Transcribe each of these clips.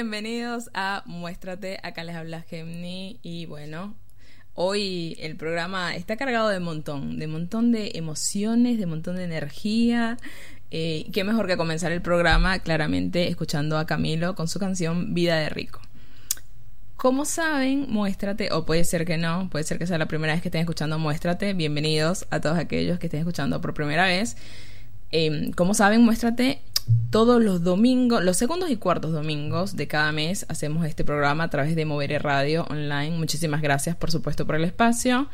Bienvenidos a Muéstrate, acá les habla Gemni y bueno, hoy el programa está cargado de montón, de montón de emociones, de montón de energía. Eh, qué mejor que comenzar el programa claramente escuchando a Camilo con su canción Vida de Rico. Como saben, muéstrate, o puede ser que no, puede ser que sea la primera vez que estén escuchando Muéstrate. Bienvenidos a todos aquellos que estén escuchando por primera vez. Eh, como saben, Muéstrate todos los domingos, los segundos y cuartos domingos de cada mes hacemos este programa a través de Moveré Radio Online. Muchísimas gracias, por supuesto, por el espacio.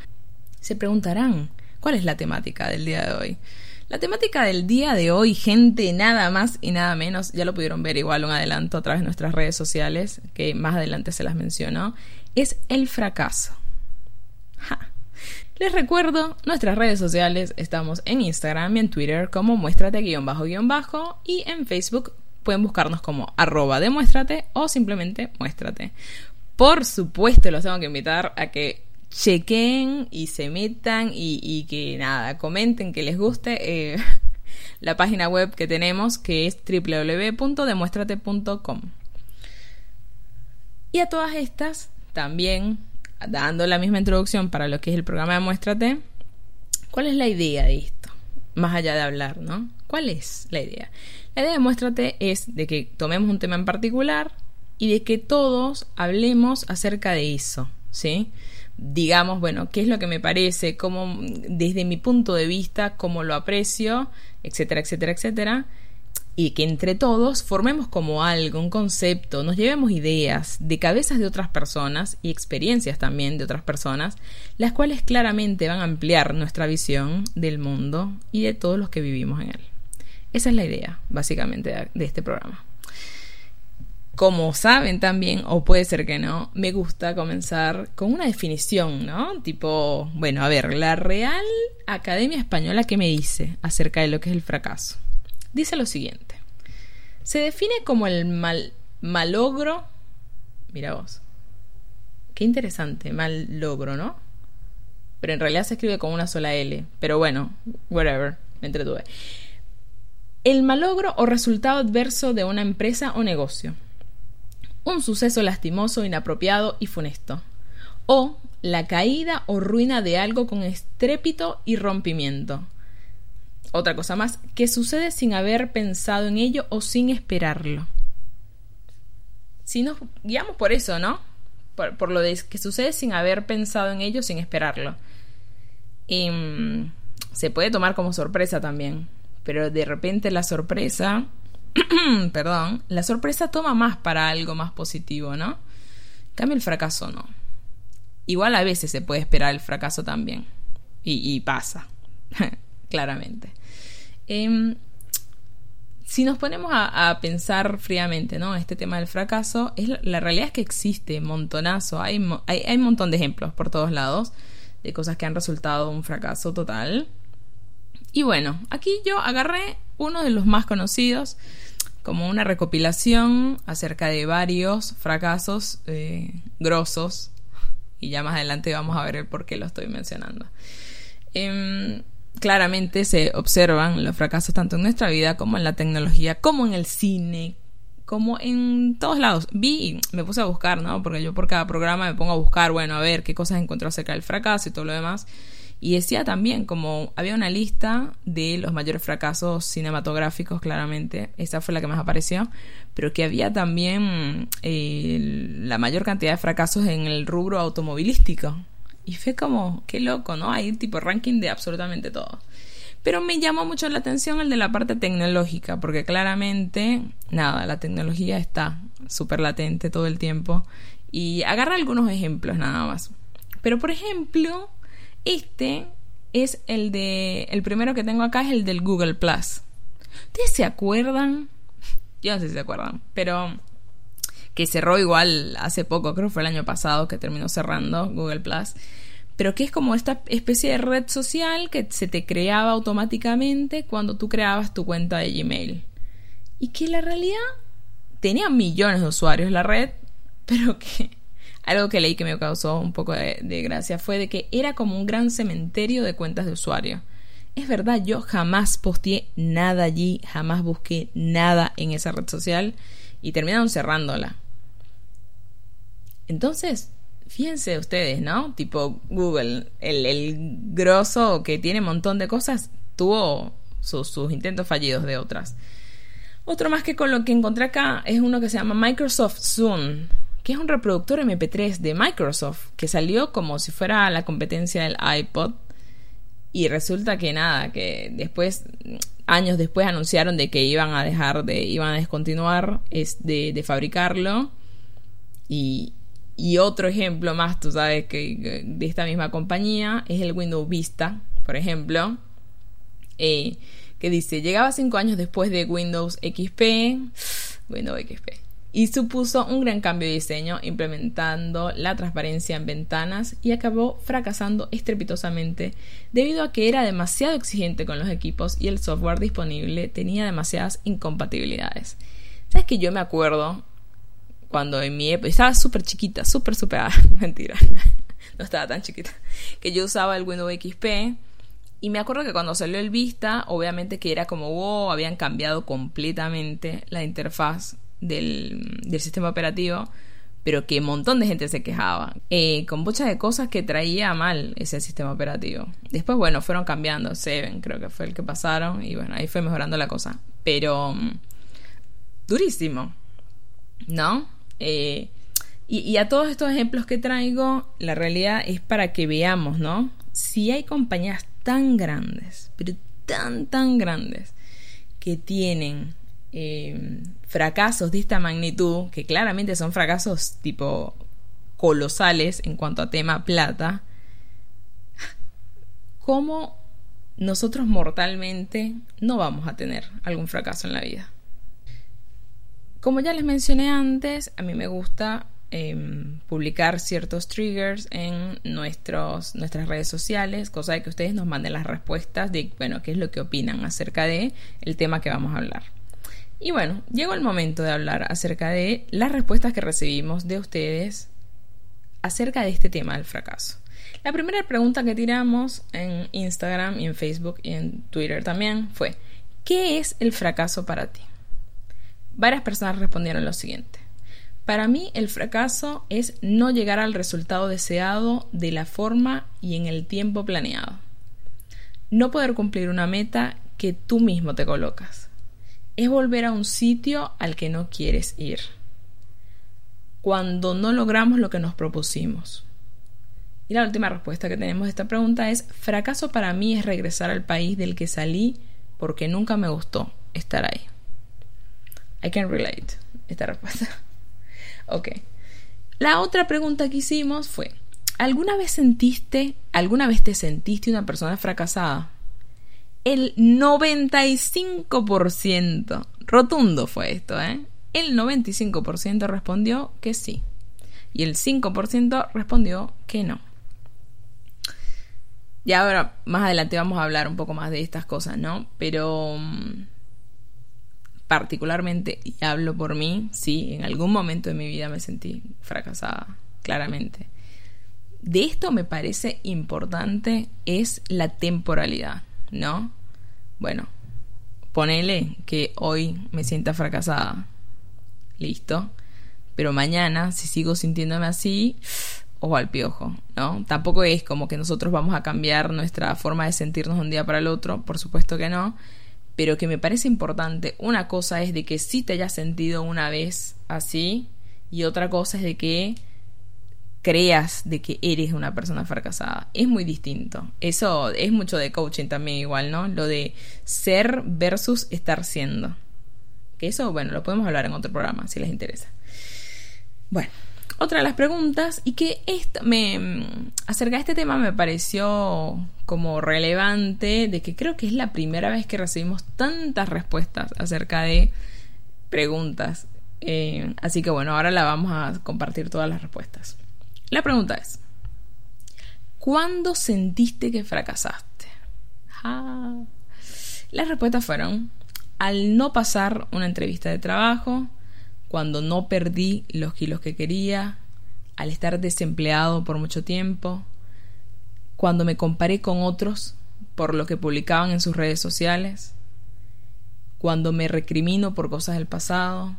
Se preguntarán, ¿cuál es la temática del día de hoy? La temática del día de hoy, gente, nada más y nada menos, ya lo pudieron ver igual un adelanto a través de nuestras redes sociales, que más adelante se las mencionó, es el fracaso. Les recuerdo, nuestras redes sociales estamos en Instagram y en Twitter como muéstrate guion bajo guion bajo y en Facebook pueden buscarnos como arroba demuéstrate o simplemente muéstrate. Por supuesto, los tengo que invitar a que chequen y se metan y, que nada, comenten que les guste eh, la página web que tenemos que es www.demuéstrate.com. Y a todas estas también dando la misma introducción para lo que es el programa de Muéstrate, ¿cuál es la idea de esto? Más allá de hablar, ¿no? ¿Cuál es la idea? La idea de Muéstrate es de que tomemos un tema en particular y de que todos hablemos acerca de eso, ¿sí? Digamos, bueno, qué es lo que me parece, cómo, desde mi punto de vista, cómo lo aprecio, etcétera, etcétera, etcétera y que entre todos formemos como algo, un concepto, nos llevemos ideas de cabezas de otras personas y experiencias también de otras personas, las cuales claramente van a ampliar nuestra visión del mundo y de todos los que vivimos en él. Esa es la idea, básicamente, de este programa. Como saben también, o puede ser que no, me gusta comenzar con una definición, ¿no? Tipo, bueno, a ver, la Real Academia Española, ¿qué me dice acerca de lo que es el fracaso? dice lo siguiente. Se define como el mal, malogro. Mira vos. Qué interesante, mal logro, ¿no? Pero en realidad se escribe con una sola L. Pero bueno, whatever, me entretuve. El malogro o resultado adverso de una empresa o negocio. Un suceso lastimoso, inapropiado y funesto. O la caída o ruina de algo con estrépito y rompimiento otra cosa más, que sucede sin haber pensado en ello o sin esperarlo. Si nos guiamos por eso, ¿no? Por, lo de que sucede sin haber pensado en ello, sin esperarlo. Y, mm, se puede tomar como sorpresa también, pero de repente la sorpresa, perdón, la sorpresa toma más para algo más positivo, ¿no? Cambia el fracaso, no. Igual a veces se puede esperar el fracaso también. Y, y pasa, claramente. Em, si nos ponemos a, pensar fríamente, ¿no? Este tema del fracaso, es la, realidad es que existe montonazo, hay, hay, un montón de ejemplos por todos lados de cosas que han resultado un fracaso total. Y bueno, aquí yo agarré uno de los más conocidos como una recopilación acerca de varios fracasos eh, grosos y ya más adelante vamos a ver el por qué lo estoy mencionando. Eh, claramente se observan los fracasos tanto en nuestra vida como en la tecnología, como en el cine, como en todos lados. Vi, me puse a buscar, ¿no? Porque yo por cada programa me pongo a buscar, bueno, a ver qué cosas encontró acerca del fracaso y todo lo demás. Y decía también, como había una lista de los mayores fracasos cinematográficos, claramente, esa fue la que más apareció, pero que había también eh, la mayor cantidad de fracasos en el rubro automovilístico. Y fue como, qué loco, ¿no? Hay tipo ranking de absolutamente todo. Pero me llamó mucho la atención el de la parte tecnológica, porque claramente, nada, la tecnología está súper latente todo el tiempo. Y agarra algunos ejemplos nada más. Pero por ejemplo, este es el de. El primero que tengo acá es el del Google Plus. ¿Ustedes se acuerdan? Yo no sé si se acuerdan, pero que cerró igual hace poco, creo que fue el año pasado que terminó cerrando Google Plus, pero que es como esta especie de red social que se te creaba automáticamente cuando tú creabas tu cuenta de Gmail. Y que la realidad tenía millones de usuarios la red, pero que algo que leí que me causó un poco de, de gracia fue de que era como un gran cementerio de cuentas de usuario. Es verdad, yo jamás posteé nada allí, jamás busqué nada en esa red social y terminaron cerrándola. Entonces, fíjense ustedes, ¿no? Tipo Google, el, el grosso que tiene un montón de cosas, tuvo sus, intentos fallidos de otras. Otro más que con lo que encontré acá es uno que se llama Microsoft Zoom, que es un reproductor MP3 de Microsoft, que salió como si fuera la competencia del iPod. Y resulta que nada, que después, años después anunciaron de que iban a dejar de, iban a descontinuar es de, de fabricarlo. Y, y otro ejemplo más, tú sabes, que de esta misma compañía es el Windows Vista, por ejemplo, eh, que dice, llegaba cinco años después de Windows XP, Windows XP, y supuso un gran cambio de diseño implementando la transparencia en ventanas y acabó fracasando estrepitosamente debido a que era demasiado exigente con los equipos y el software disponible tenía demasiadas incompatibilidades. ¿Sabes que yo me acuerdo cuando en mi época estaba súper chiquita, súper, súper, mentira, no estaba tan chiquita, que yo usaba el Windows XP y me acuerdo que cuando salió el Vista, obviamente que era como, wow, habían cambiado completamente la interfaz del, sistema operativo, pero que un montón de gente se quejaba, eh, con muchas de cosas que traía mal ese sistema operativo. Después, bueno, fueron cambiando, Seven creo que fue el que pasaron, y bueno, ahí fue mejorando la cosa, pero mm, durísimo, ¿no? Eh, y, a todos estos ejemplos que traigo, la realidad es para que veamos, ¿no? Si hay compañías tan grandes, pero tan, tan grandes, que tienen eh, fracasos de esta magnitud, que claramente son fracasos tipo colosales en cuanto a tema plata, ¿cómo nosotros mortalmente no vamos a tener algún fracaso en la vida? Como ya les mencioné antes, a mí me gusta em, publicar ciertos triggers en nuestros, nuestras redes sociales, cosa de que ustedes nos manden las respuestas de, bueno, qué es lo que opinan acerca de el tema que vamos a hablar. Y bueno, llegó el momento de hablar acerca de las respuestas que recibimos de ustedes acerca de este tema del fracaso. La primera pregunta que tiramos en Instagram y en Facebook y en Twitter también fue, ¿qué es el fracaso para ti? Varias personas respondieron lo siguiente. Para mí el fracaso es no llegar al resultado deseado de la forma y en el tiempo planeado. No poder cumplir una meta que tú mismo te colocas. Es volver a un sitio al que no quieres ir. Cuando no logramos lo que nos propusimos. Y la última respuesta que tenemos a esta pregunta es, fracaso para mí es regresar al país del que salí porque nunca me gustó estar ahí. I can relate esta respuesta. ok. La otra pregunta que hicimos fue, ¿alguna vez sentiste, alguna vez te sentiste una persona fracasada? El 95%, rotundo fue esto, ¿eh? El 95% respondió que sí. Y el 5% respondió que no. Y ahora, más adelante vamos a hablar un poco más de estas cosas, ¿no? Pero mm, particularmente, y hablo por mí, sí, en algún momento de mi vida me sentí fracasada, claramente. De esto me parece importante es la temporalidad, ¿no? Bueno, ponele que hoy me sienta fracasada. Listo. Pero mañana, si sigo sintiéndome así, ojo al piojo, ¿no? Tampoco es como que nosotros vamos a cambiar nuestra forma de sentirnos un día para el otro, por supuesto que no, pero que me parece importante. Una cosa es de que sí te hayas sentido una vez así y otra cosa es de que creas de que eres una persona fracasada. Es muy distinto. Eso es mucho de coaching también igual, ¿no? Lo de ser versus estar siendo. Que eso, bueno, lo podemos hablar en otro programa si les interesa. Bueno, otra de las preguntas y que esta, me acerca de este tema me pareció como relevante de que creo que es la primera vez que recibimos tantas respuestas acerca de preguntas. Eh, así que bueno, ahora la vamos a compartir todas las respuestas. La pregunta es, ¿cuándo sentiste que fracasaste? Las respuestas fueron, al no pasar una entrevista de trabajo, cuando no perdí los kilos que quería, al estar desempleado por mucho tiempo, cuando me comparé con otros por lo que publicaban en sus redes sociales, cuando me recrimino por cosas del pasado,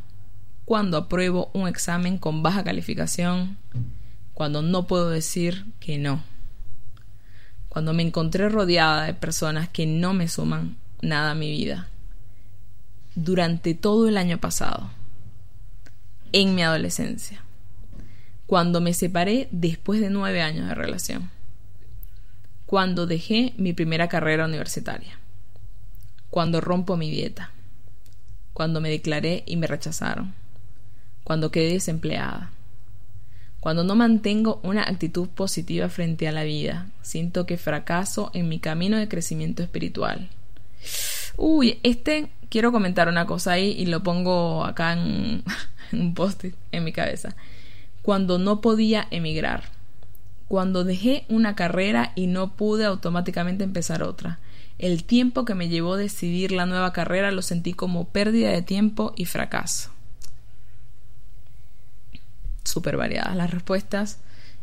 cuando apruebo un examen con baja calificación, cuando no puedo decir que no, cuando me encontré rodeada de personas que no me suman nada a mi vida, durante todo el año pasado, en mi adolescencia, cuando me separé después de nueve años de relación, cuando dejé mi primera carrera universitaria, cuando rompo mi dieta, cuando me declaré y me rechazaron, cuando quedé desempleada, cuando no mantengo una actitud positiva frente a la vida, siento que fracaso en mi camino de crecimiento espiritual. Uy, este quiero comentar una cosa ahí y lo pongo acá en, un post en mi cabeza. Cuando no podía emigrar, cuando dejé una carrera y no pude automáticamente empezar otra. El tiempo que me llevó decidir la nueva carrera lo sentí como pérdida de tiempo y fracaso súper variadas las respuestas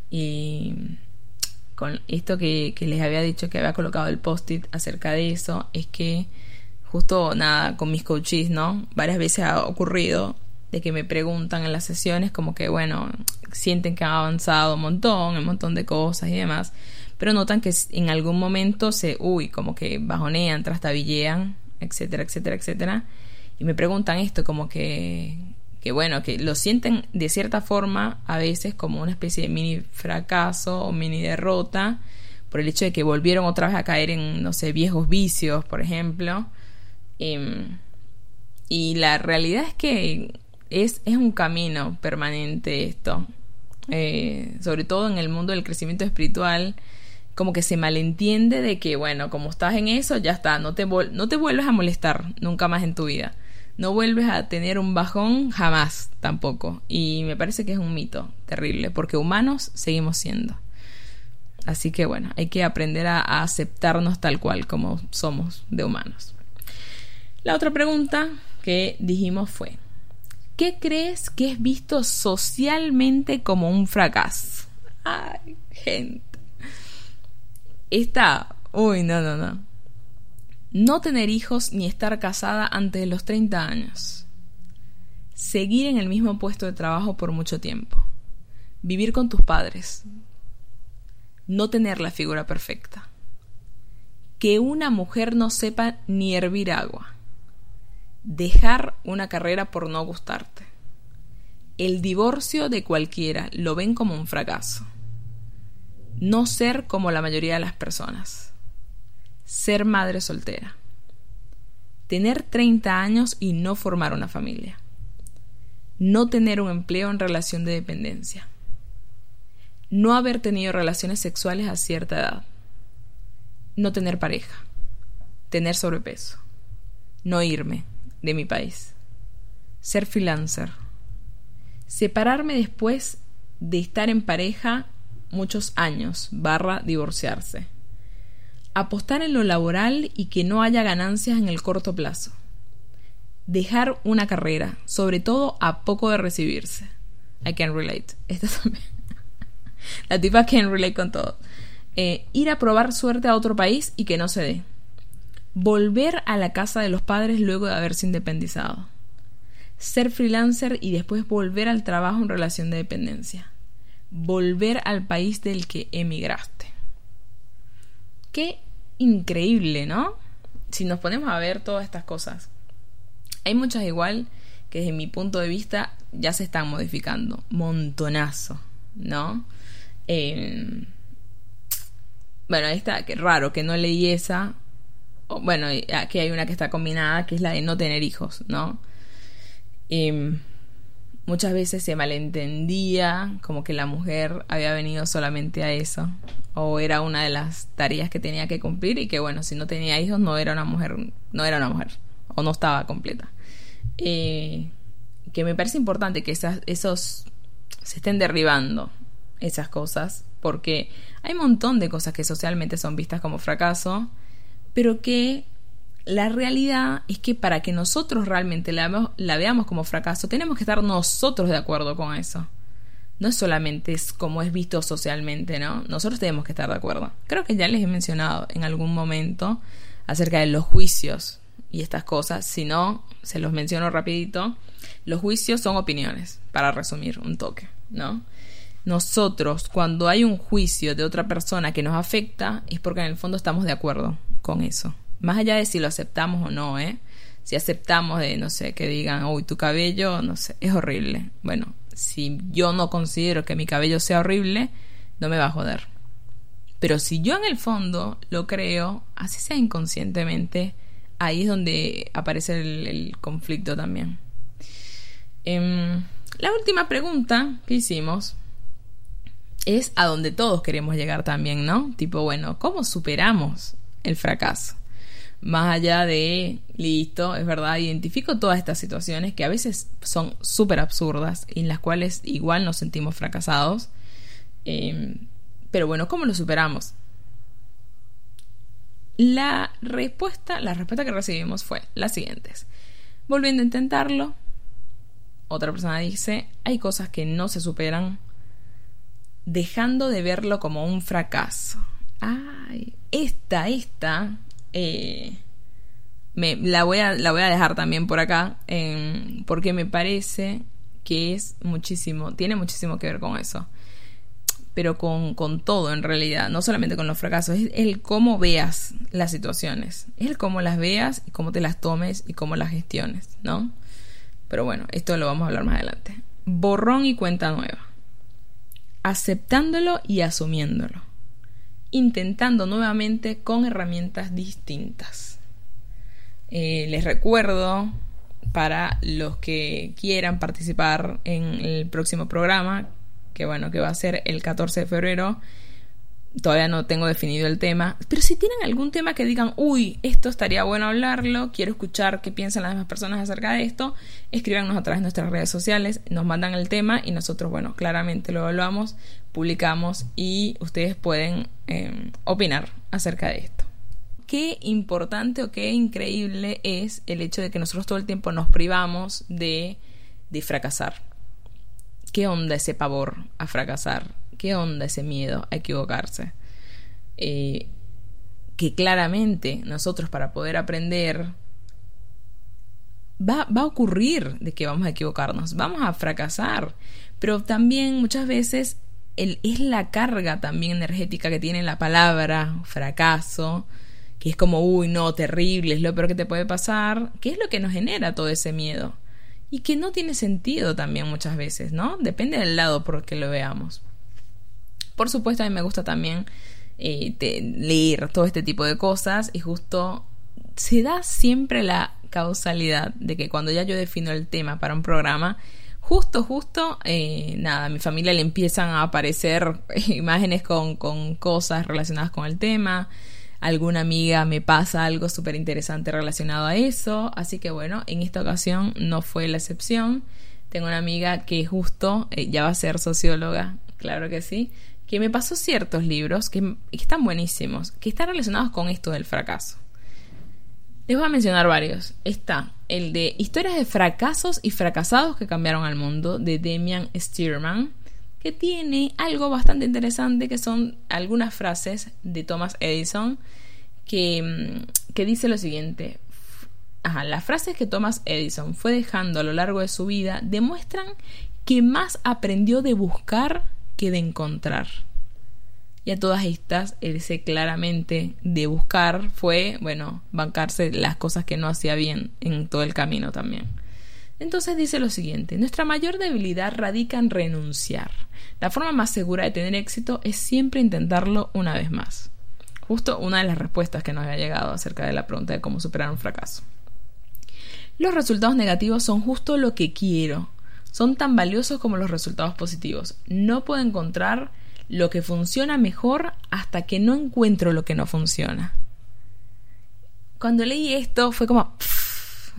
y con esto que, les había dicho que había colocado el post-it acerca de eso es que justo nada con mis coaches, ¿no? Varias veces ha ocurrido de que me preguntan en las sesiones como que bueno, sienten que han avanzado un montón, un montón de cosas y demás, pero notan que en algún momento se, uy, como que bajonean, trastabillean, etcétera, etcétera, etcétera, y me preguntan esto como que que bueno, que lo sienten de cierta forma a veces como una especie de mini fracaso o mini derrota por el hecho de que volvieron otra vez a caer en, no sé, viejos vicios, por ejemplo. Em, y la realidad es que es, es un camino permanente esto. Eh, sobre todo en el mundo del crecimiento espiritual, como que se malentiende de que, bueno, como estás en eso, ya está, no te, no te vuelves a molestar nunca más en tu vida no vuelves a tener un bajón jamás tampoco. Y me parece que es un mito terrible, porque humanos seguimos siendo. Así que bueno, hay que aprender a, aceptarnos tal cual como somos de humanos. La otra pregunta que dijimos fue, ¿qué crees que es visto socialmente como un fracaso? Ay, gente. Está... Uy, no, no, no. No tener hijos ni estar casada antes de los 30 años, seguir en el mismo puesto de trabajo por mucho tiempo, vivir con tus padres, no tener la figura perfecta, que una mujer no sepa ni hervir agua, dejar una carrera por no gustarte. El divorcio de cualquiera lo ven como un fracaso. No ser como la mayoría de las personas. Ser madre soltera, tener 30 años y no formar una familia, no tener un empleo en relación de dependencia, no haber tenido relaciones sexuales a cierta edad, no tener pareja, tener sobrepeso, no irme de mi país, ser freelancer, separarme después de estar en pareja muchos años, barra divorciarse apostar en lo laboral y que no haya ganancias en el corto plazo. Dejar una carrera, sobre todo a poco de recibirse. I can relate. Esta también. La tipa can relate con todo. Eh, ir a probar suerte a otro país y que no se dé. Volver a la casa de los padres luego de haberse independizado. Ser freelancer y después volver al trabajo en relación de dependencia. Volver al país del que emigraste. Qué increíble, ¿no? Si nos ponemos a ver todas estas cosas. Hay muchas igual que desde mi punto de vista ya se están modificando. Montonazo, ¿no? Em, bueno, esta, que raro que no leí esa. Bueno, aquí hay una que está combinada, que es la de no tener hijos, ¿no? Eh, muchas veces se malentendía como que la mujer había venido solamente a eso o era una de las tareas que tenía que cumplir y que bueno si no tenía hijos no era una mujer no era una mujer o no estaba completa eh, que me parece importante que esas, esos se estén derribando esas cosas porque hay un montón de cosas que socialmente son vistas como fracaso pero que la realidad es que para que nosotros realmente la, veamos como fracaso, tenemos que estar nosotros de acuerdo con eso. No es solamente es como es visto socialmente, ¿no? Nosotros tenemos que estar de acuerdo. Creo que ya les he mencionado en algún momento acerca de los juicios y estas cosas, si no, se los menciono rapidito, los juicios son opiniones, para resumir un toque, ¿no? Nosotros, cuando hay un juicio de otra persona que nos afecta, es porque en el fondo estamos de acuerdo con eso. Más allá de si lo aceptamos o no, ¿eh? Si aceptamos de, no sé, que digan, uy, tu cabello, no sé, es horrible. Bueno, si yo no considero que mi cabello sea horrible, no me va a joder. Pero si yo en el fondo lo creo, así sea inconscientemente, ahí es donde aparece el, conflicto también. Em, la última pregunta que hicimos es a donde todos queremos llegar también, ¿no? Tipo, bueno, ¿cómo superamos el fracaso? Más allá de, listo, es verdad, identifico todas estas situaciones que a veces son súper absurdas y en las cuales igual nos sentimos fracasados. Em, pero bueno, ¿cómo lo superamos? La respuesta, la respuesta que recibimos fue la siguiente. Volviendo a intentarlo, otra persona dice, hay cosas que no se superan dejando de verlo como un fracaso. Ay, esta, esta, eh, me, la, voy a, la voy a dejar también por acá, porque me parece que es muchísimo, tiene muchísimo que ver con eso. Pero con, con todo en realidad, no solamente con los fracasos, es el cómo veas las situaciones, es el cómo las veas y cómo te las tomes y cómo las gestiones, ¿no? Pero bueno, esto lo vamos a hablar más adelante. Borrón y cuenta nueva aceptándolo y asumiéndolo, intentando nuevamente con herramientas distintas. Eh, les recuerdo para los que quieran participar en el próximo programa, que bueno, que va a ser el 14 de febrero, Todavía no tengo definido el tema, pero si tienen algún tema que digan, uy, esto estaría bueno hablarlo, quiero escuchar qué piensan las demás personas acerca de esto, escríbanos a través de nuestras redes sociales, nos mandan el tema y nosotros, bueno, claramente lo evaluamos, publicamos y ustedes pueden em, opinar acerca de esto. Qué importante o qué increíble es el hecho de que nosotros todo el tiempo nos privamos de, de fracasar. ¿Qué onda ese pavor a fracasar? ¿Qué onda ese miedo a equivocarse? Eh, que claramente nosotros para poder aprender va, va, a ocurrir de que vamos a equivocarnos, vamos a fracasar, pero también muchas veces el, es la carga también energética que tiene la palabra fracaso, que es como, uy, no, terrible, es lo peor que te puede pasar, que es lo que nos genera todo ese miedo y que no tiene sentido también muchas veces, ¿no? Depende del lado por el que lo veamos. Por supuesto, a mí me gusta también eh, leer todo este tipo de cosas y justo se da siempre la causalidad de que cuando ya yo defino el tema para un programa, justo, justo, eh, nada, a mi familia le empiezan a aparecer imágenes con, con cosas relacionadas con el tema. Alguna amiga me pasa algo súper interesante relacionado a eso. Así que bueno, en esta ocasión no fue la excepción. Tengo una amiga que justo eh, ya va a ser socióloga, claro que sí que me pasó ciertos libros que, están buenísimos, que están relacionados con esto del fracaso. Les voy a mencionar varios. Está el de Historias de fracasos y fracasados que cambiaron al mundo, de Demian Stearman, que tiene algo bastante interesante, que son algunas frases de Thomas Edison, que, mm, que dice lo siguiente. Ajá, las frases que Thomas Edison fue dejando a lo largo de su vida demuestran que más aprendió de buscar que de encontrar. Y a todas estas, ese claramente de buscar fue, bueno, bancarse las cosas que no hacía bien en todo el camino también. Entonces dice lo siguiente, nuestra mayor debilidad radica en renunciar. La forma más segura de tener éxito es siempre intentarlo una vez más. Justo una de las respuestas que nos había llegado acerca de la pregunta de cómo superar un fracaso. Los resultados negativos son justo lo que quiero, son tan valiosos como los resultados positivos. No puedo encontrar lo que funciona mejor hasta que no encuentro lo que no funciona. Cuando leí esto fue como...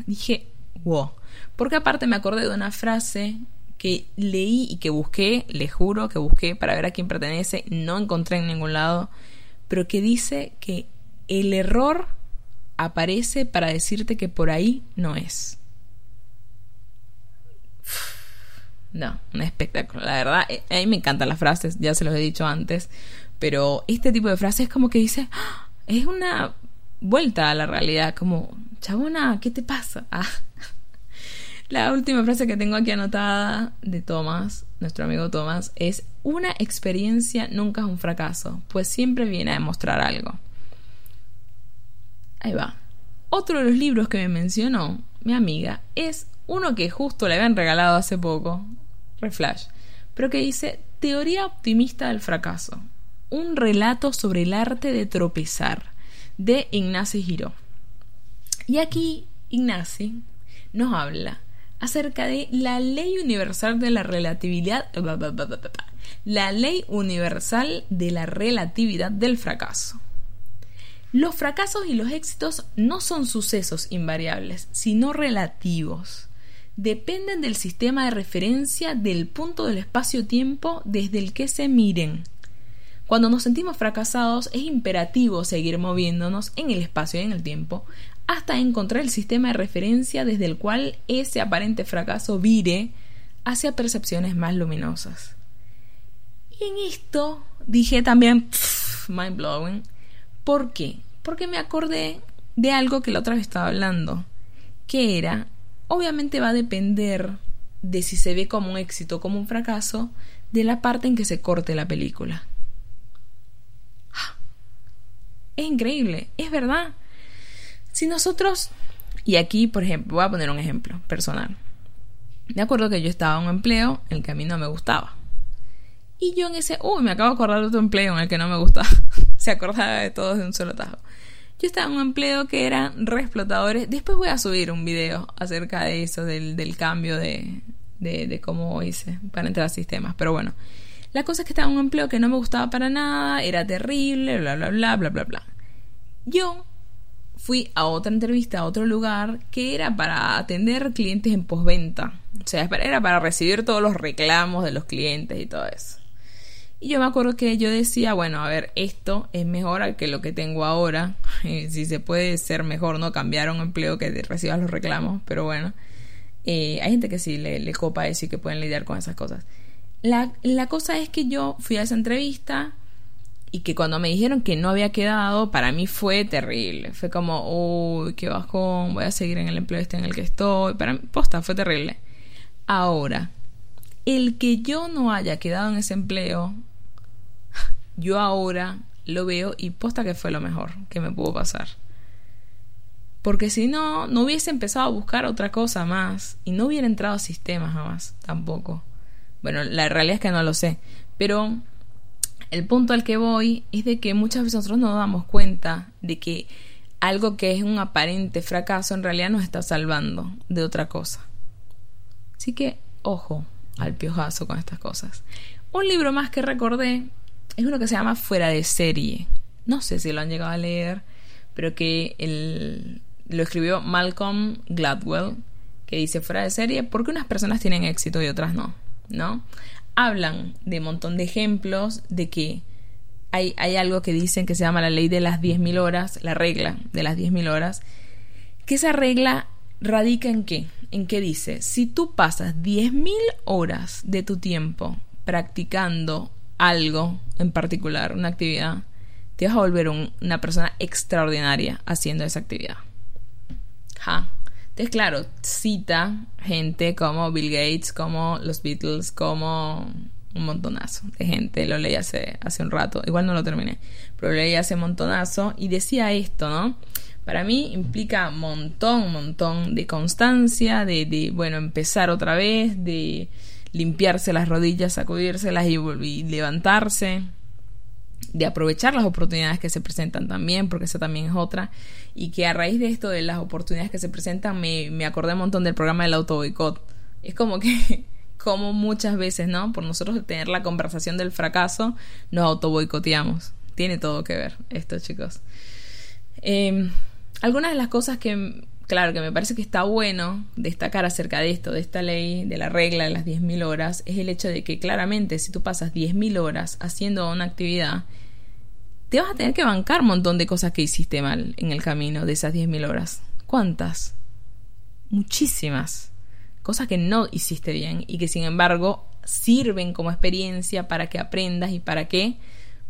dije, wow. Porque aparte me acordé de una frase que leí y que busqué, le juro que busqué para ver a quién pertenece, no encontré en ningún lado, pero que dice que el error aparece para decirte que por ahí no es. No, un espectáculo. La verdad, eh, a mí me encantan las frases, ya se los he dicho antes, pero este tipo de frases como que dice, ¡Ah! es una vuelta a la realidad, como, chabona, ¿qué te pasa? Ah. La última frase que tengo aquí anotada de Thomas, nuestro amigo Thomas, es una experiencia nunca es un fracaso, pues siempre viene a demostrar algo. Ahí va. Otro de los libros que me mencionó mi amiga es uno que justo le habían regalado hace poco, Reflash, pero que dice Teoría optimista del fracaso, un relato sobre el arte de tropezar, de Ignacy Giro. Y aquí Ignacy nos habla acerca de la ley universal de la relatividad, la ley universal de la relatividad del fracaso. Los fracasos y los éxitos no son sucesos invariables, sino relativos. Dependen del sistema de referencia del punto del espacio-tiempo desde el que se miren. Cuando nos sentimos fracasados es imperativo seguir moviéndonos en el espacio y en el tiempo hasta encontrar el sistema de referencia desde el cual ese aparente fracaso vire hacia percepciones más luminosas. Y en esto dije también, mind blowing, ¿por qué? Porque me acordé de algo que la otra vez estaba hablando, que era, obviamente va a depender de si se ve como un éxito o como un fracaso, de la parte en que se corte la película. ¡Ah! Es increíble, es verdad. Si nosotros, y aquí, por ejemplo, voy a poner un ejemplo personal. Me acuerdo que yo estaba en un empleo en el que a mí no me gustaba. Y yo en ese, uy, me acabo de acordar de otro empleo en el que no me gustaba. Se acordaba de todos de un solo tajo. Yo estaba en un empleo que eran re explotadores. Después voy a subir un video acerca de eso, del, del cambio de, de, cómo hice para entrar a sistemas. Pero bueno, la cosa es que estaba en un empleo que no me gustaba para nada, era terrible, bla, bla, bla, bla, bla, bla. Yo fui a otra entrevista a otro lugar que era para atender clientes en postventa. O sea, era para recibir todos los reclamos de los clientes y todo eso. Y yo me acuerdo que yo decía, bueno, a ver, esto es mejor que lo que tengo ahora. si se puede ser mejor, ¿no? Cambiar un empleo que recibas los reclamos, pero bueno. Eh, hay gente que sí le, le copa eso y que pueden lidiar con esas cosas. La, la cosa es que yo fui a esa entrevista y que cuando me dijeron que no había quedado, para mí fue terrible. Fue como, uy, qué bajón, voy a seguir en el empleo este en el que estoy. Para mí, posta, fue terrible. Ahora, el que yo no haya quedado en ese empleo, yo ahora lo veo y posta que fue lo mejor que me pudo pasar. Porque si no, no hubiese empezado a buscar otra cosa más y no hubiera entrado a sistemas jamás, tampoco. Bueno, la realidad es que no lo sé, pero el punto al que voy es de que muchas veces nosotros nos damos cuenta de que algo que es un aparente fracaso en realidad nos está salvando de otra cosa. Así que, ojo al piojazo con estas cosas. Un libro más que recordé es uno que se llama Fuera de serie. No sé si lo han llegado a leer, pero que el, lo escribió Malcolm Gladwell, que dice fuera de serie porque unas personas tienen éxito y otras no, ¿no? hablan de un montón de ejemplos de que hay, hay algo que dicen que se llama la ley de las 10.000 horas, la regla de las 10.000 horas, que esa regla radica en qué? En qué dice, si tú pasas 10.000 horas de tu tiempo practicando algo en particular, una actividad, te vas a volver una persona extraordinaria haciendo esa actividad. Entonces, claro, cita gente como Bill Gates, como los Beatles, como un montonazo de gente. Lo leí hace, hace un rato, igual no lo terminé, pero lo leí hace montonazo y decía esto, ¿no? Para mí implica montón, montón de constancia, de, de, bueno, empezar otra vez, de limpiarse las rodillas, sacudírselas y, y levantarse de aprovechar las oportunidades que se presentan también, porque esa también es otra, y que a raíz de esto, de las oportunidades que se presentan, me, me acordé un montón del programa del auto boicot. Es como que, como muchas veces, ¿no? Por nosotros tener la conversación del fracaso, nos auto boicoteamos. Tiene todo que ver esto, chicos. Em, algunas de las cosas que, claro, que me parece que está bueno destacar acerca de esto, de esta ley, de la regla de las 10.000 horas, es el hecho de que claramente si tú pasas 10.000 horas haciendo una actividad, te vas a tener que bancar un montón de cosas que hiciste mal en el camino de esas 10.000 horas. ¿Cuántas? Muchísimas. Cosas que no hiciste bien y que sin embargo sirven como experiencia para que aprendas y para que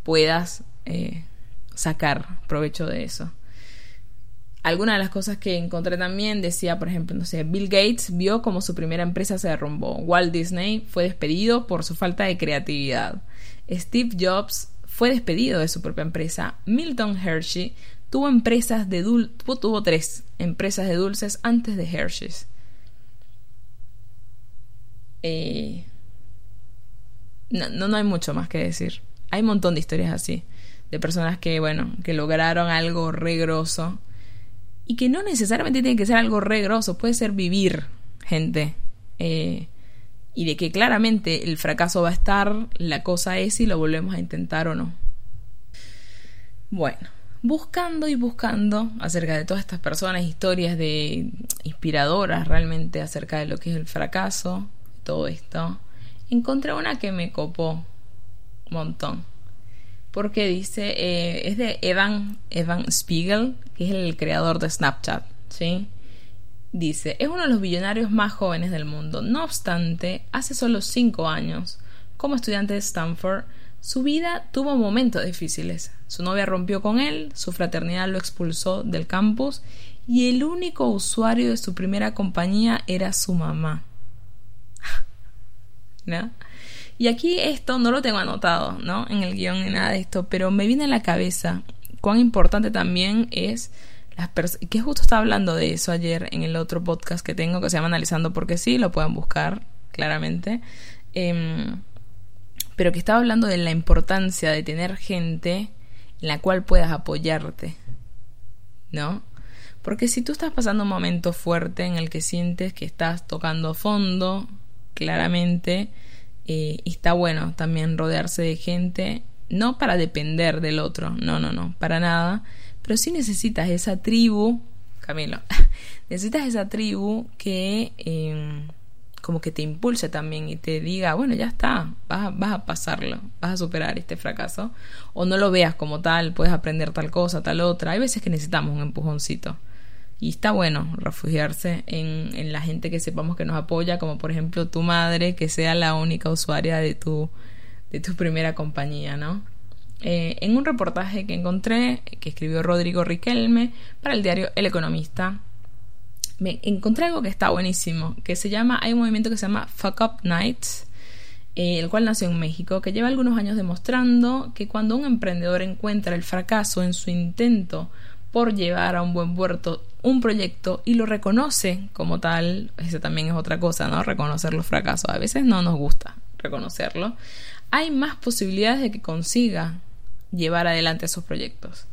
puedas eh, sacar provecho de eso. Algunas de las cosas que encontré también decía, por ejemplo, no sé, Bill Gates vio como su primera empresa se derrumbó. Walt Disney fue despedido por su falta de creatividad. Steve Jobs fue despedido de su propia empresa. Milton Hershey tuvo empresas de dul tuvo tres empresas de dulces antes de Hershey's. Eh, no, no, hay mucho más que decir. Hay un montón de historias así, de personas que, bueno, que lograron algo regroso y que no necesariamente tiene que ser algo regroso, puede ser vivir, gente. Eh, y de que claramente el fracaso va a estar, la cosa es si lo volvemos a intentar o no. Bueno, buscando y buscando acerca de todas estas personas, historias de inspiradoras realmente acerca de lo que es el fracaso, todo esto, encontré una que me copó un montón porque dice, eh, es de Evan, Evan Spiegel, que es el creador de Snapchat, ¿sí? Dice, es uno de los billonarios más jóvenes del mundo. No obstante, hace solo cinco años, como estudiante de Stanford, su vida tuvo momentos difíciles. Su novia rompió con él, su fraternidad lo expulsó del campus y el único usuario de su primera compañía era su mamá. ¿No? Y aquí esto no lo tengo anotado, ¿no? En el guion ni nada de esto, pero me viene a la cabeza cuán importante también es las personas, que justo estaba hablando de eso ayer en el otro podcast que tengo que se llama Analizando porque sí, lo pueden buscar claramente, em, pero que estaba hablando de la importancia de tener gente en la cual puedas apoyarte, ¿no? Porque si tú estás pasando un momento fuerte en el que sientes que estás tocando fondo, claramente, eh, y está bueno también rodearse de gente, no para depender del otro, no, no, no, para nada, pero sí necesitas esa tribu, Camilo, necesitas esa tribu que em, como que te impulse también y te diga, bueno, ya está, vas vas a pasarlo, vas a superar este fracaso, o no lo veas como tal, puedes aprender tal cosa, tal otra, hay veces que necesitamos un empujoncito. Y está bueno refugiarse en, en, la gente que sepamos que nos apoya, como por ejemplo tu madre, que sea la única usuaria de tu, de tu primera compañía, ¿no? Eh, en un reportaje que encontré, que escribió Rodrigo Riquelme para el diario El Economista, me encontré algo que está buenísimo, que se llama, hay un movimiento que se llama Fuck Up Nights, eh, el cual nació en México, que lleva algunos años demostrando que cuando un emprendedor encuentra el fracaso en su intento por llevar a un buen puerto un proyecto y lo reconoce como tal, eso también es otra cosa, ¿no? Reconocer los fracasos. A veces no nos gusta reconocerlo. Hay más posibilidades de que consiga llevar adelante esos proyectos.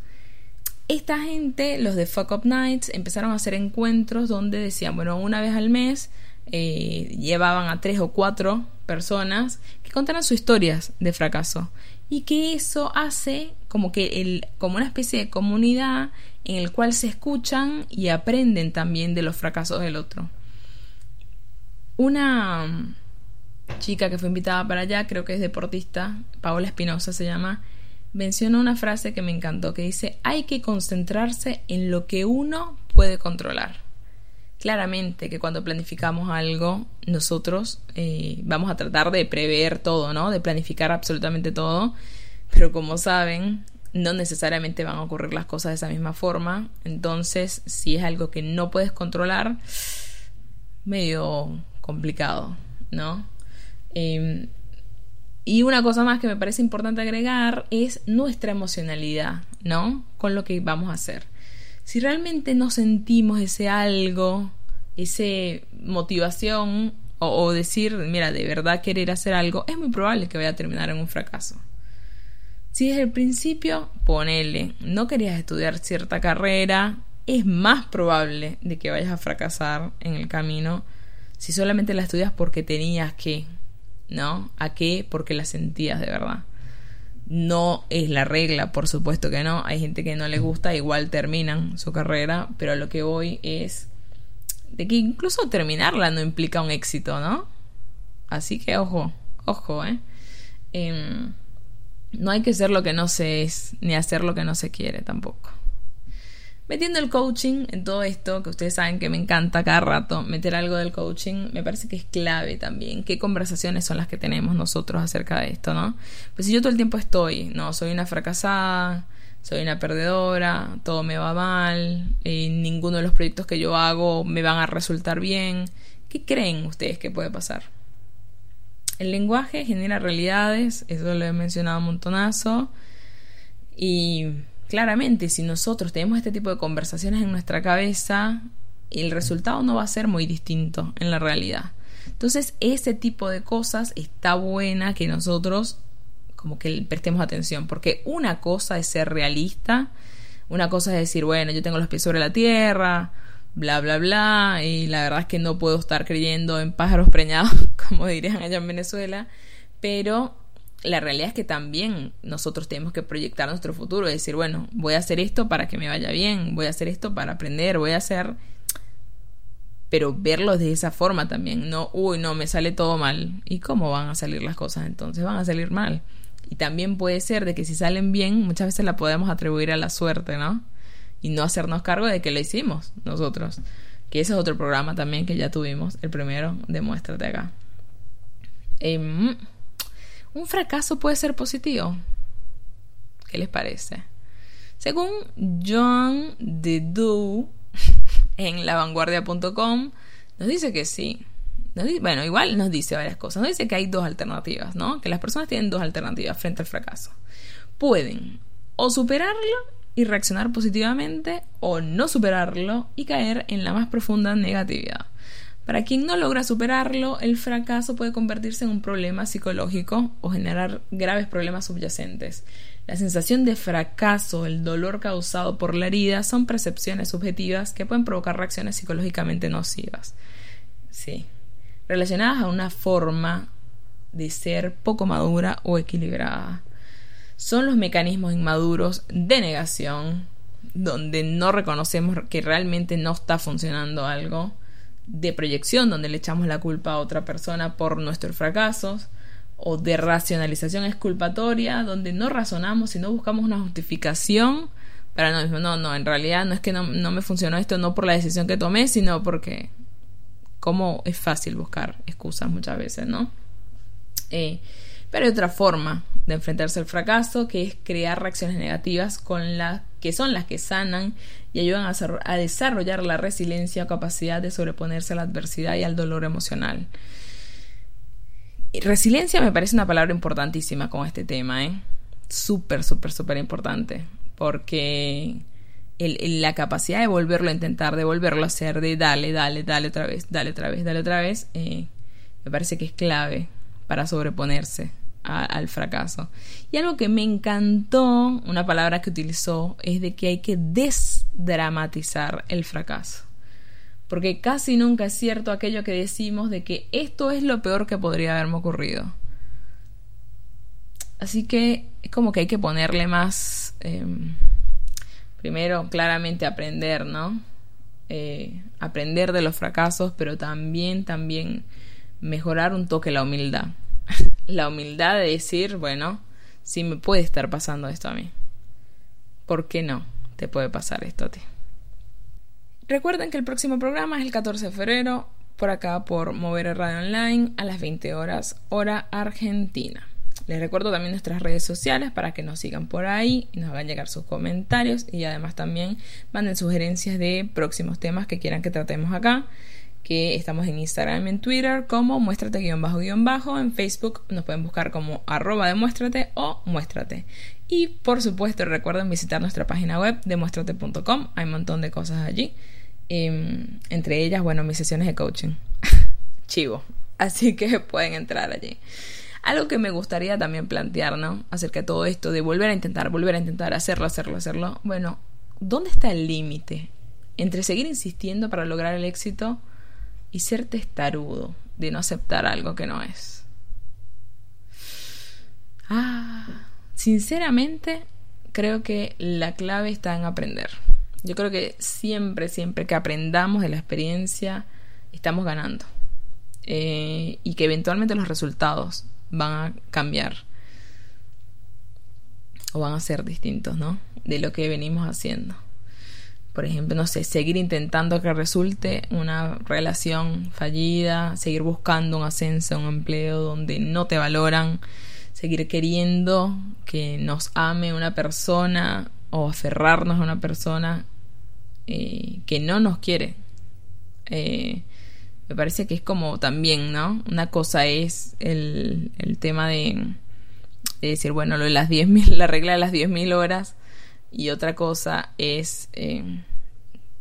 Esta gente, los de Fuck Up Nights, empezaron a hacer encuentros donde decían, bueno, una vez al mes eh, llevaban a tres o cuatro personas que contaran sus historias de fracaso y que eso hace como que el, como una especie de comunidad en el cual se escuchan y aprenden también de los fracasos del otro. Una mm, chica que fue invitada para allá, creo que es deportista, Paola Espinosa se llama, mencionó una frase que me encantó, que dice, hay que concentrarse en lo que uno puede controlar. Claramente que cuando planificamos algo, nosotros eh, vamos a tratar de prever todo, ¿no? De planificar absolutamente todo, pero como saben, no necesariamente van a ocurrir las cosas de esa misma forma. Entonces, si es algo que no puedes controlar, medio complicado, ¿no? Em, y una cosa más que me parece importante agregar es nuestra emocionalidad, ¿no? Con lo que vamos a hacer. Si realmente no sentimos ese algo, ese motivación o, o decir, mira, de verdad querer hacer algo, es muy probable que vaya a terminar en un fracaso. Si desde el principio, ponele, no querías estudiar cierta carrera, es más probable de que vayas a fracasar en el camino si solamente la estudias porque tenías que, ¿no? ¿A qué? Porque la sentías de verdad. No es la regla, por supuesto que no. Hay gente que no le gusta, igual terminan su carrera, pero lo que voy es de que incluso terminarla no implica un éxito, ¿no? Así que ojo, ojo, ¿eh? eh no hay que ser lo que no se es, ni hacer lo que no se quiere tampoco. Metiendo el coaching en todo esto, que ustedes saben que me encanta cada rato meter algo del coaching, me parece que es clave también. ¿Qué conversaciones son las que tenemos nosotros acerca de esto, no? Pues si yo todo el tiempo estoy, no, soy una fracasada, soy una perdedora, todo me va mal, eh, ninguno de los proyectos que yo hago me van a resultar bien. ¿Qué creen ustedes que puede pasar? El lenguaje genera realidades, eso lo he mencionado un montonazo, y claramente si nosotros tenemos este tipo de conversaciones en nuestra cabeza, el resultado no va a ser muy distinto en la realidad. Entonces, ese tipo de cosas está buena que nosotros como que prestemos atención, porque una cosa es ser realista, una cosa es decir, bueno, yo tengo los pies sobre la tierra, bla, bla, bla, y la verdad es que no puedo estar creyendo en pájaros preñados, como dirían allá en Venezuela, pero la realidad es que también nosotros tenemos que proyectar nuestro futuro y decir, bueno, voy a hacer esto para que me vaya bien, voy a hacer esto para aprender, voy a hacer pero verlo de esa forma también, no, uy, no, me sale todo mal. ¿Y cómo van a salir las cosas entonces? Van a salir mal. Y también puede ser de que si salen bien, muchas veces la podemos atribuir a la suerte, ¿no? Y no hacernos cargo de que lo hicimos nosotros. Que ese es otro programa también que ya tuvimos, el primero, demuéstrate acá. Em, un fracaso puede ser positivo. ¿Qué les parece? Según John Dedoe, en lavanguardia.com, nos dice que sí. bueno, igual nos dice varias cosas. Nos dice que hay dos alternativas, ¿no? Que las personas tienen dos alternativas frente al fracaso. Pueden o superarlo y reaccionar positivamente o no superarlo y caer en la más profunda negatividad. Para quien no logra superarlo, el fracaso puede convertirse en un problema psicológico o generar graves problemas subyacentes. La sensación de fracaso, el dolor causado por la herida son percepciones subjetivas que pueden provocar reacciones psicológicamente nocivas. Sí. Relacionadas a una forma de ser poco madura o equilibrada. Son los mecanismos inmaduros de negación, donde no reconocemos que realmente no está funcionando algo, de proyección, donde le echamos la culpa a otra persona por nuestros fracasos, o de racionalización exculpatoria, donde no razonamos, sino buscamos una justificación para no mismo. No, no, en realidad no es que no, me funcionó esto, no por la decisión que tomé, sino porque como es fácil buscar excusas muchas veces, ¿no? Eh, pero hay otra forma de enfrentarse al fracaso, que es crear reacciones negativas con las que son las que sanan y ayudan a, desarrollar la resiliencia o capacidad de sobreponerse a la adversidad y al dolor emocional resiliencia me parece una palabra importantísima con este tema, ¿eh? Súper, súper, súper importante. Porque la capacidad de volverlo a intentar, de volverlo a hacer, de dale, dale, dale otra vez, dale otra vez, dale otra vez, eh, me parece que es clave para sobreponerse al fracaso. Y algo que me encantó, una palabra que utilizó, es de que hay que desdramatizar el fracaso porque casi nunca es cierto aquello que decimos de que esto es lo peor que podría haberme ocurrido. Así que es como que hay que ponerle más, em, primero claramente aprender, ¿no? Eh, aprender de los fracasos, pero también, también mejorar un toque la humildad. La humildad de decir, bueno, si me puede estar pasando esto a mí. ¿Por qué no te puede pasar esto a ti? Recuerden que el próximo programa es el 14 de febrero, por acá por Mover Radio Online a las 20 horas, hora argentina. Les recuerdo también nuestras redes sociales para que nos sigan por ahí y nos hagan llegar sus comentarios y además también manden sugerencias de próximos temas que quieran que tratemos acá. Que estamos en Instagram y en Twitter como muéstrate guion bajo guion bajo. En Facebook nos pueden buscar como arroba demuéstrate o muéstrate. Y por supuesto recuerden visitar nuestra página web demuéstrate.com. Hay un montón de cosas allí. Em, entre ellas, bueno, mis sesiones de coaching. Chivo. Así que pueden entrar allí. Algo que me gustaría también plantear, ¿no? Acerca de todo esto, de volver a intentar, volver a intentar, hacerlo, hacerlo, hacerlo. Bueno, ¿dónde está el límite entre seguir insistiendo para lograr el éxito y ser testarudo de no aceptar algo que no es? Ah, sinceramente, creo que la clave está en aprender. Yo creo que siempre, siempre que aprendamos de la experiencia, estamos ganando. Eh, y que eventualmente los resultados van a cambiar. O van a ser distintos, ¿no? De lo que venimos haciendo. Por ejemplo, no sé, seguir intentando que resulte una relación fallida, seguir buscando un ascenso, un empleo donde no te valoran, seguir queriendo que nos ame una persona o aferrarnos a una persona eh, que no nos quiere. Eh, me parece que es como también, ¿no? Una cosa es el, el tema de, decir, bueno, lo de las 10.000, la regla de las 10.000 horas, y otra cosa es eh,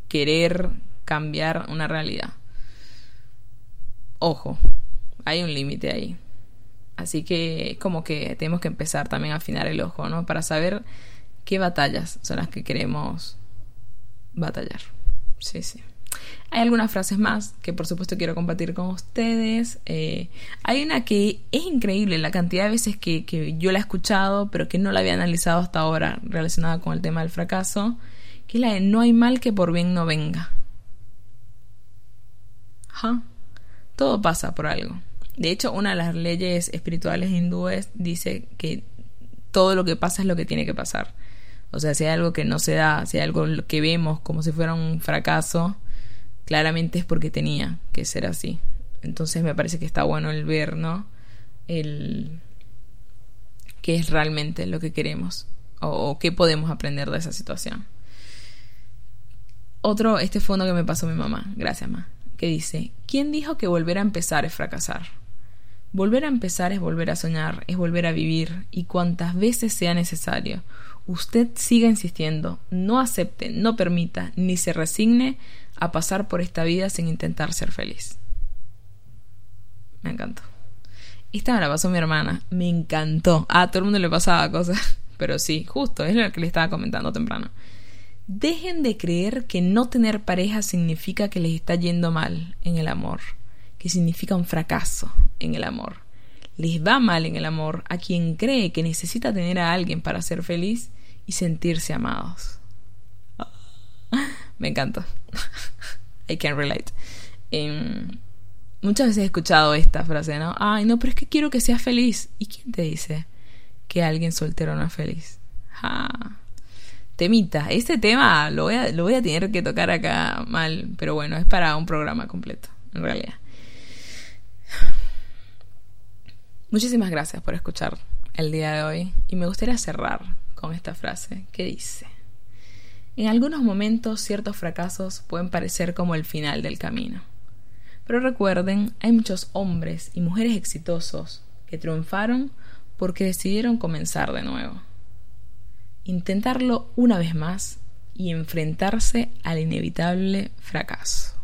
querer cambiar una realidad. Ojo, hay un límite ahí. Así que como que tenemos que empezar también a afinar el ojo, ¿no? Para saber qué batallas son las que queremos batallar. Sí, sí. Hay algunas frases más que por supuesto quiero compartir con ustedes. Eh, hay una que es increíble la cantidad de veces que, que, yo la he escuchado, pero que no la había analizado hasta ahora relacionada con el tema del fracaso, que es la de no hay mal que por bien no venga. Ajá. Todo pasa por algo. De hecho, una de las leyes espirituales hindúes dice que todo lo que pasa es lo que tiene que pasar. O sea, si hay algo que no se da, si hay algo que vemos como si fuera un fracaso, claramente es porque tenía que ser así. Entonces me parece que está bueno el ver, ¿no? El qué es realmente lo que queremos o, qué podemos aprender de esa situación. Otro, este fondo que me pasó mi mamá, gracias mamá, que dice, ¿quién dijo que volver a empezar es fracasar? Volver a empezar es volver a soñar, es volver a vivir y cuantas veces sea necesario. Usted siga insistiendo, no acepte, no permita, ni se resigne a pasar por esta vida sin intentar ser feliz. Me encantó. Esta me la pasó mi hermana. Me encantó. A todo el mundo le pasaba cosas. Pero sí, justo, es lo que le estaba comentando temprano. Dejen de creer que no tener pareja significa que les está yendo mal en el amor, que significa un fracaso en el amor. Les va mal en el amor a quien cree que necesita tener a alguien para ser feliz y sentirse amados. Me encanta. I can relate. Em, muchas veces he escuchado esta frase, ¿no? Ay, no, pero es que quiero que seas feliz. ¿Y quién te dice que alguien soltero no es feliz? Temita. Este tema lo voy, a, lo voy a tener que tocar acá mal, pero bueno, es para un programa completo, en realidad. Muchísimas gracias por escuchar el día de hoy y me gustaría cerrar con esta frase que dice, en algunos momentos ciertos fracasos pueden parecer como el final del camino. Pero recuerden, hay muchos hombres y mujeres exitosos que triunfaron porque decidieron comenzar de nuevo. Intentarlo una vez más y enfrentarse al inevitable fracaso.